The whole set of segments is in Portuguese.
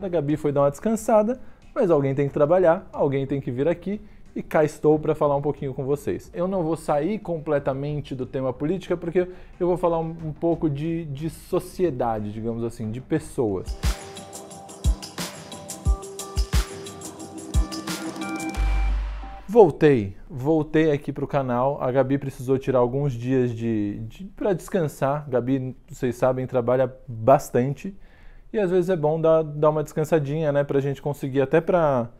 A Gabi foi dar uma descansada, mas alguém tem que trabalhar, alguém tem que vir aqui e cá estou para falar um pouquinho com vocês. Eu não vou sair completamente do tema política porque eu vou falar um, um pouco de, de sociedade, digamos assim, de pessoas. Voltei, voltei aqui para o canal. A Gabi precisou tirar alguns dias de, de para descansar. Gabi, vocês sabem, trabalha bastante e às vezes é bom dar, dar uma descansadinha, né, para a gente conseguir até para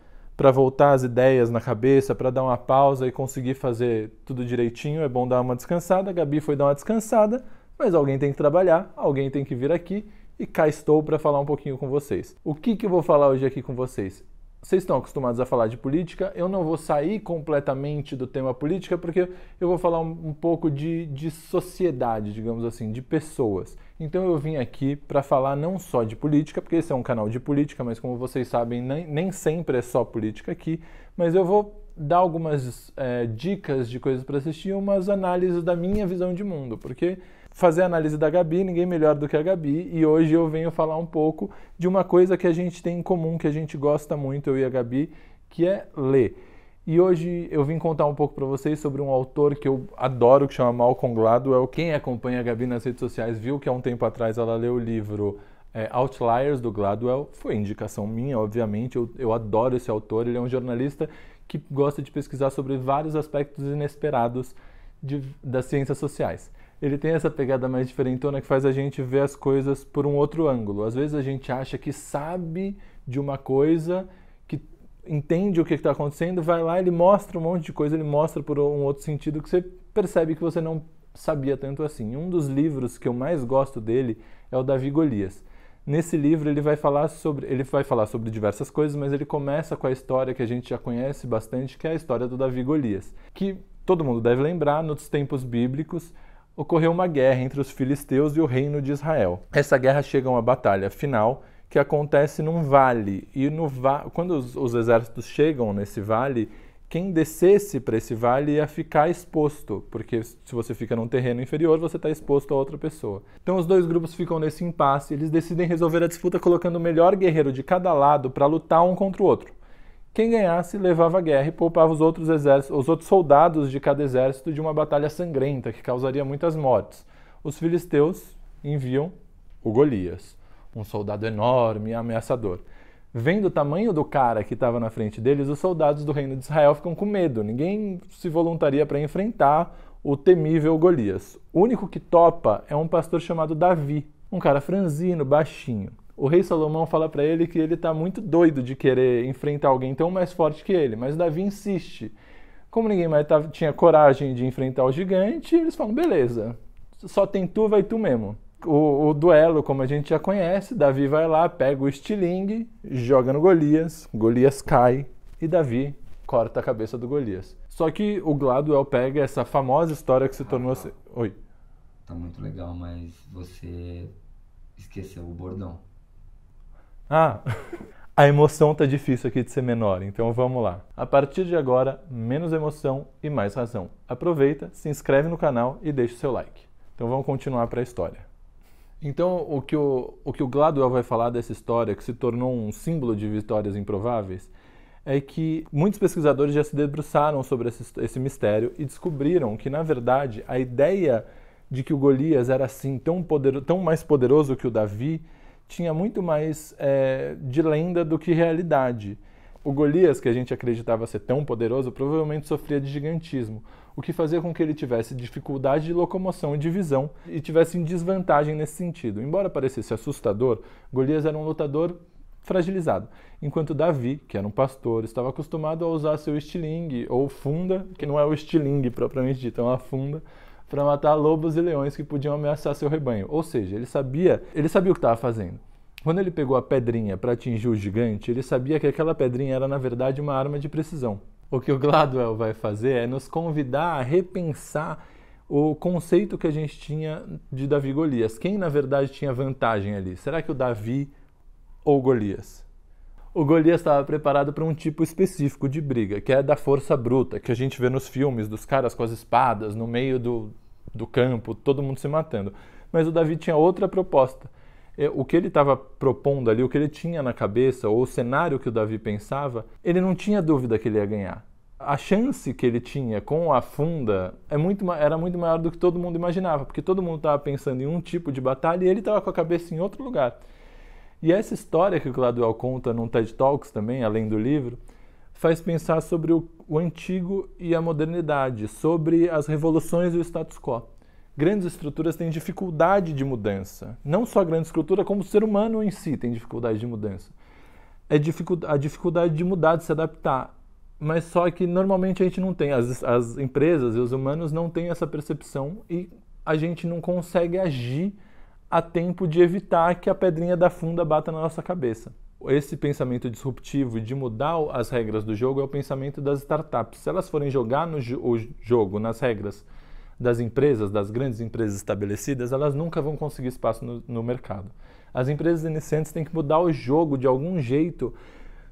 voltar as ideias na cabeça, para dar uma pausa e conseguir fazer tudo direitinho. É bom dar uma descansada. A Gabi foi dar uma descansada, mas alguém tem que trabalhar, alguém tem que vir aqui e cá estou para falar um pouquinho com vocês. O que, que eu vou falar hoje aqui com vocês? Vocês estão acostumados a falar de política, eu não vou sair completamente do tema política, porque eu vou falar um, um pouco de, de sociedade, digamos assim, de pessoas. Então eu vim aqui para falar não só de política, porque esse é um canal de política, mas como vocês sabem, nem, nem sempre é só política aqui, mas eu vou dar algumas é, dicas de coisas para assistir, umas análises da minha visão de mundo, porque fazer a análise da Gabi, ninguém melhor do que a Gabi, e hoje eu venho falar um pouco de uma coisa que a gente tem em comum, que a gente gosta muito, eu e a Gabi, que é ler. E hoje eu vim contar um pouco para vocês sobre um autor que eu adoro, que chama Malcolm Gladwell. Quem acompanha a Gabi nas redes sociais viu que há um tempo atrás ela leu o livro é, Outliers, do Gladwell. Foi indicação minha, obviamente, eu, eu adoro esse autor. Ele é um jornalista que gosta de pesquisar sobre vários aspectos inesperados de, das ciências sociais ele tem essa pegada mais diferentona que faz a gente ver as coisas por um outro ângulo. Às vezes a gente acha que sabe de uma coisa, que entende o que está acontecendo, vai lá, ele mostra um monte de coisa, ele mostra por um outro sentido que você percebe que você não sabia tanto assim. Um dos livros que eu mais gosto dele é o Davi Golias. Nesse livro ele vai falar sobre, ele vai falar sobre diversas coisas, mas ele começa com a história que a gente já conhece bastante, que é a história do Davi Golias, que todo mundo deve lembrar nos tempos bíblicos ocorreu uma guerra entre os filisteus e o reino de Israel. Essa guerra chega a uma batalha final que acontece num vale. E no va quando os, os exércitos chegam nesse vale, quem descesse para esse vale ia ficar exposto, porque se você fica num terreno inferior, você está exposto a outra pessoa. Então os dois grupos ficam nesse impasse, eles decidem resolver a disputa colocando o melhor guerreiro de cada lado para lutar um contra o outro. Quem ganhasse levava a guerra e poupava os outros exércitos, os outros soldados de cada exército de uma batalha sangrenta que causaria muitas mortes. Os filisteus enviam o Golias, um soldado enorme e ameaçador. Vendo o tamanho do cara que estava na frente deles, os soldados do reino de Israel ficam com medo. Ninguém se voluntaria para enfrentar o temível Golias. O único que topa é um pastor chamado Davi, um cara franzino, baixinho o rei Salomão fala para ele que ele está muito doido de querer enfrentar alguém tão mais forte que ele, mas Davi insiste. Como ninguém mais tava, tinha coragem de enfrentar o gigante, eles falam: beleza, só tem tu, vai tu mesmo. O, o, duelo, como a gente já conhece, Davi vai lá, pega o estilingue, joga no Golias, Golias cai e Davi corta a cabeça do Golias. Só que o Gladwell pega essa famosa história que se tornou. Ah, Oi. Tá muito legal, mas você esqueceu o bordão. Ah, a emoção tá difícil aqui de ser menor, então vamos lá. A partir de agora, menos emoção e mais razão. Aproveita, se inscreve no canal e deixa o seu like. Então vamos continuar para a história. Então, o que o, o que o Gladwell vai falar dessa história, que se tornou um símbolo de vitórias improváveis, é que muitos pesquisadores já se debruçaram sobre esse, esse mistério e descobriram que, na verdade, a ideia de que o Golias era assim tão, poder, tão mais poderoso que o Davi tinha muito mais é, de lenda do que realidade. O Golias, que a gente acreditava ser tão poderoso, provavelmente sofria de gigantismo, o que fazia com que ele tivesse dificuldade de locomoção e de visão e tivesse em desvantagem nesse sentido. Embora parecesse assustador, Golias era um lutador fragilizado, enquanto Davi, que era um pastor, estava acostumado a usar seu estilingue ou funda, que não é o estilingue propriamente dito, é uma funda, para matar lobos e leões que podiam ameaçar seu rebanho. Ou seja, ele sabia, ele sabia o que estava fazendo. Quando ele pegou a pedrinha para atingir o gigante, ele sabia que aquela pedrinha era na verdade uma arma de precisão. O que o Gladwell vai fazer é nos convidar a repensar o conceito que a gente tinha de Davi e Golias. Quem na verdade tinha vantagem ali? Será que o Davi ou Golias? O Golias estava preparado para um tipo específico de briga, que é da força bruta, que a gente vê nos filmes, dos caras com as espadas no meio do, do campo, todo mundo se matando. Mas o Davi tinha outra proposta. é, o que ele estava propondo ali, o que ele tinha na cabeça, ou o cenário que o Davi pensava, ele não tinha dúvida que ele ia ganhar. A chance que ele tinha com a funda é muito, era muito maior do que todo mundo imaginava, porque todo mundo estava pensando em um tipo de batalha e ele estava com a cabeça em outro lugar. E essa história que o Gladwell conta no TED Talks também, além do livro, faz pensar sobre o, o antigo e a modernidade, sobre as revoluções e o status quo grandes estruturas têm dificuldade de mudança. Não só a grande estrutura, como o ser humano em si tem dificuldade de mudança. É a dificuldade de mudar, de se adaptar. Mas só que normalmente a gente não tem, as, as empresas e os humanos não têm essa percepção e a gente não consegue agir a tempo de evitar que a pedrinha da funda bata na nossa cabeça. Esse pensamento disruptivo de mudar as regras do jogo é o pensamento das startups. Se elas forem jogar no o jogo, nas regras das empresas, das grandes empresas estabelecidas, elas nunca vão conseguir espaço no, no mercado. As empresas iniciantes têm que mudar o jogo de algum jeito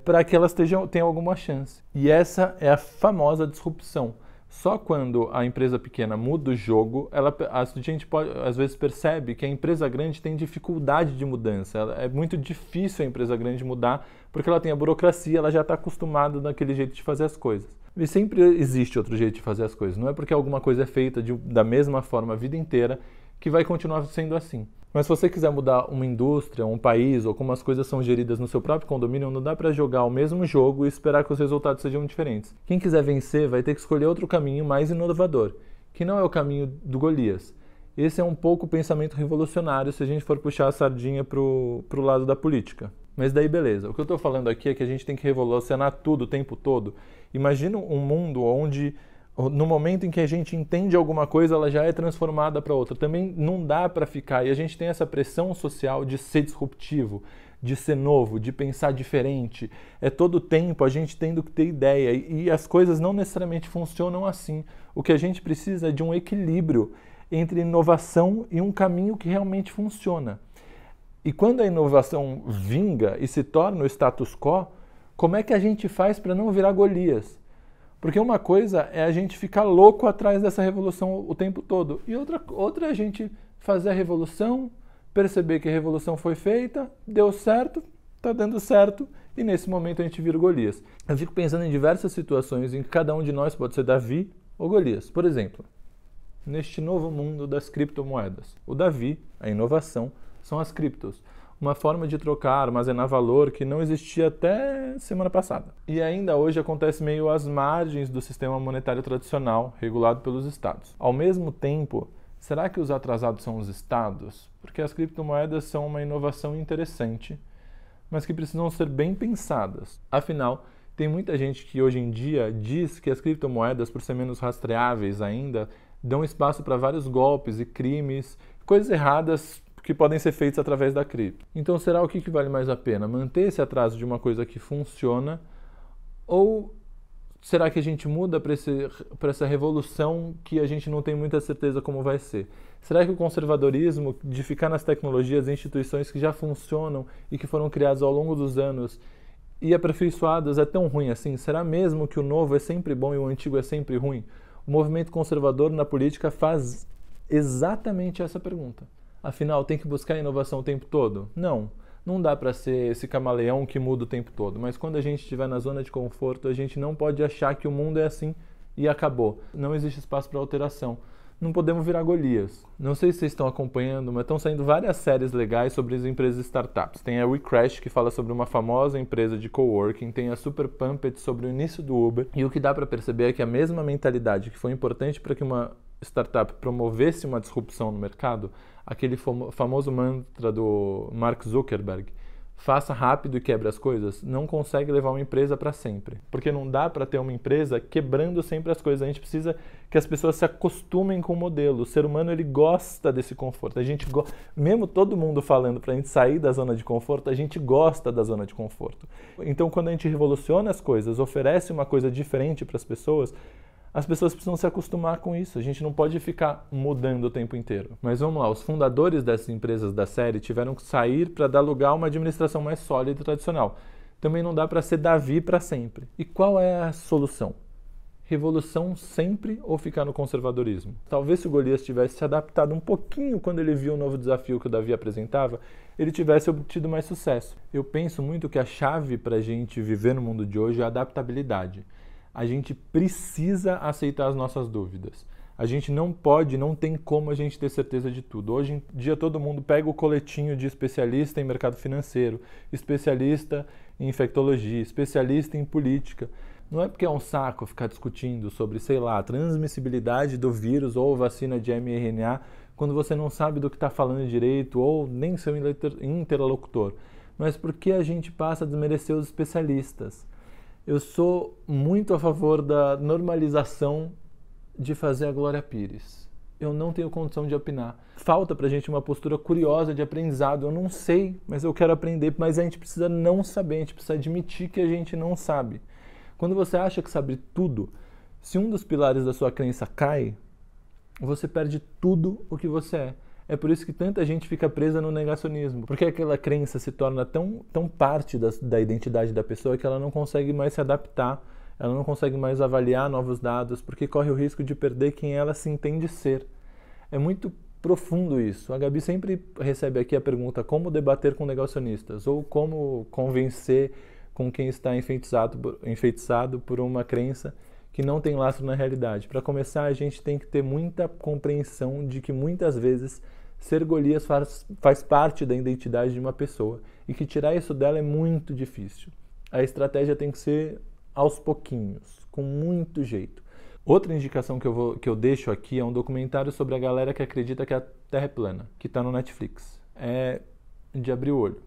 para que elas tenham, tenham alguma chance. E essa é a famosa disrupção. Só quando a empresa pequena muda o jogo, ela, a gente pode, às vezes percebe que a empresa grande tem dificuldade de mudança. É muito difícil a empresa grande mudar porque ela tem a burocracia, ela já está acostumada naquele jeito de fazer as coisas. E sempre existe outro jeito de fazer as coisas. Não é porque alguma coisa é feita de, da mesma forma a vida inteira que vai continuar sendo assim. Mas se você quiser mudar uma indústria, um país ou como as coisas são geridas no seu próprio condomínio, não dá para jogar o mesmo jogo e esperar que os resultados sejam diferentes. Quem quiser vencer vai ter que escolher outro caminho mais inovador, que não é o caminho do Golias. Esse é um pouco o pensamento revolucionário se a gente for puxar a sardinha para o lado da política. Mas daí beleza. O que eu estou falando aqui é que a gente tem que revolucionar tudo o tempo todo. Imagina um mundo onde no momento em que a gente entende alguma coisa, ela já é transformada para outra. Também não dá para ficar. E a gente tem essa pressão social de ser disruptivo, de ser novo, de pensar diferente. É todo tempo a gente tendo que ter ideia. E as coisas não necessariamente funcionam assim. O que a gente precisa é de um equilíbrio entre inovação e um caminho que realmente funciona. E quando a inovação vinga e se torna o status quo, como é que a gente faz para não virar Golias? Porque uma coisa é a gente ficar louco atrás dessa revolução o tempo todo, e outra, outra é a gente fazer a revolução, perceber que a revolução foi feita, deu certo, está dando certo, e nesse momento a gente vira Golias. Eu fico pensando em diversas situações em que cada um de nós pode ser Davi ou Golias. Por exemplo, neste novo mundo das criptomoedas. O Davi, a inovação, são as criptos uma forma de trocar, armazenar valor que não existia até semana passada. E ainda hoje acontece meio às margens do sistema monetário tradicional, regulado pelos estados. Ao mesmo tempo, será que os atrasados são os estados? Porque as criptomoedas são uma inovação interessante, mas que precisam ser bem pensadas. Afinal, tem muita gente que hoje em dia diz que as criptomoedas, por ser menos rastreáveis ainda, dão espaço para vários golpes e crimes, coisas erradas que podem ser feitos através da cripto. Então, será o que, que vale mais a pena? Manter esse atraso de uma coisa que funciona ou será que a gente muda para essa revolução que a gente não tem muita certeza como vai ser? Será que o conservadorismo de ficar nas tecnologias e instituições que já funcionam e que foram criadas ao longo dos anos e aperfeiçoadas é tão ruim assim? Será mesmo que o novo é sempre bom e o antigo é sempre ruim? O movimento conservador na política faz exatamente essa pergunta. Afinal, tem que buscar inovação o tempo todo? Não. Não dá para ser esse camaleão que muda o tempo todo. Mas quando a gente estiver na zona de conforto, a gente não pode achar que o mundo é assim e acabou. Não existe espaço para alteração. Não podemos virar Golias. Não sei se vocês estão acompanhando, mas estão saindo várias séries legais sobre as empresas startups. Tem a WeCrash, que fala sobre uma famosa empresa de coworking, tem a Super Pumped sobre o início do Uber. E o que dá para perceber é que a mesma mentalidade que foi importante para que uma startup promovesse uma disrupção no mercado, aquele famoso mantra do Mark Zuckerberg, faça rápido e quebre as coisas, não consegue levar uma empresa para sempre. Porque não dá para ter uma empresa quebrando sempre as coisas. A gente precisa que as pessoas se acostumem com o modelo. O ser humano ele gosta desse conforto. A gente go... mesmo todo mundo falando para a gente sair da zona de conforto, a gente gosta da zona de conforto. Então, quando a gente revoluciona as coisas, oferece uma coisa diferente para as pessoas, as pessoas precisam se acostumar com isso. A gente não pode ficar mudando o tempo inteiro. Mas vamos lá, os fundadores dessas empresas da série tiveram que sair para dar lugar a uma administração mais sólida e tradicional. Também não dá para ser Davi para sempre. E qual é a solução? revolução sempre ou ficar no conservadorismo? Talvez se o Golias tivesse se adaptado um pouquinho quando ele viu o novo desafio que o Davi apresentava, ele tivesse obtido mais sucesso. Eu penso muito que a chave para a gente viver no mundo de hoje é a adaptabilidade. A gente precisa aceitar as nossas dúvidas. A gente não pode, não tem como a gente ter certeza de tudo. Hoje em dia todo mundo pega o coletinho de especialista em mercado financeiro, especialista em infectologia, especialista em política. Não é porque é um saco ficar discutindo sobre, sei lá, a transmissibilidade do vírus ou vacina de mRNA quando você não sabe do que está falando direito ou nem seu interlocutor, mas porque a gente passa a desmerecer os especialistas. Eu sou muito a favor da normalização de fazer a Glória Pires. Eu não tenho condição de opinar. Falta para a gente uma postura curiosa de aprendizado. Eu não sei, mas eu quero aprender. Mas a gente precisa não saber, a gente precisa admitir que a gente não sabe. Quando você acha que sabe tudo, se um dos pilares da sua crença cai, você perde tudo o que você é. É por isso que tanta gente fica presa no negacionismo, porque aquela crença se torna tão, tão parte da, da identidade da pessoa que ela não consegue mais se adaptar, ela não consegue mais avaliar novos dados, porque corre o risco de perder quem ela se entende ser. É muito profundo isso. A Gabi sempre recebe aqui a pergunta como debater com negacionistas ou como convencer com quem está enfeitiçado, enfeitiçado por uma crença que não tem lastro na realidade. Para começar, a gente tem que ter muita compreensão de que muitas vezes ser Golias faz, faz parte da identidade de uma pessoa e que tirar isso dela é muito difícil. A estratégia tem que ser aos pouquinhos, com muito jeito. Outra indicação que eu, vou, que eu deixo aqui é um documentário sobre a galera que acredita que a Terra é plana, que está no Netflix. É de abrir o olho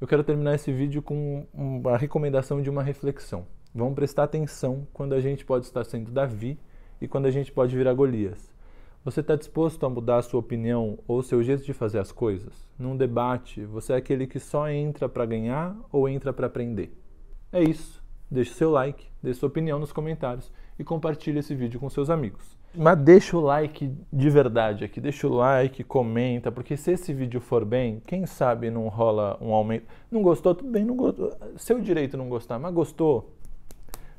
eu quero terminar esse vídeo com uma recomendação de uma reflexão. Vamos prestar atenção quando a gente pode estar sendo Davi e quando a gente pode virar Golias. Você está disposto a mudar a sua opinião ou seu jeito de fazer as coisas? Num debate, você é aquele que só entra para ganhar ou entra para aprender? É isso. Deixe seu like, dê sua opinião nos comentários e compartilhe esse vídeo com seus amigos. Mas deixa o like de verdade aqui, deixa o like, comenta, porque se esse vídeo for bem, quem sabe não rola um aumento. Não gostou? Tudo bem, não gostou. Seu direito não gostar, mas gostou?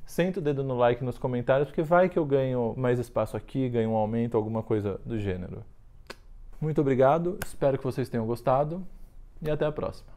Senta o dedo no like nos comentários, porque vai que eu ganho mais espaço aqui, ganho um aumento, alguma coisa do gênero. Muito obrigado, espero que vocês tenham gostado e até a próxima.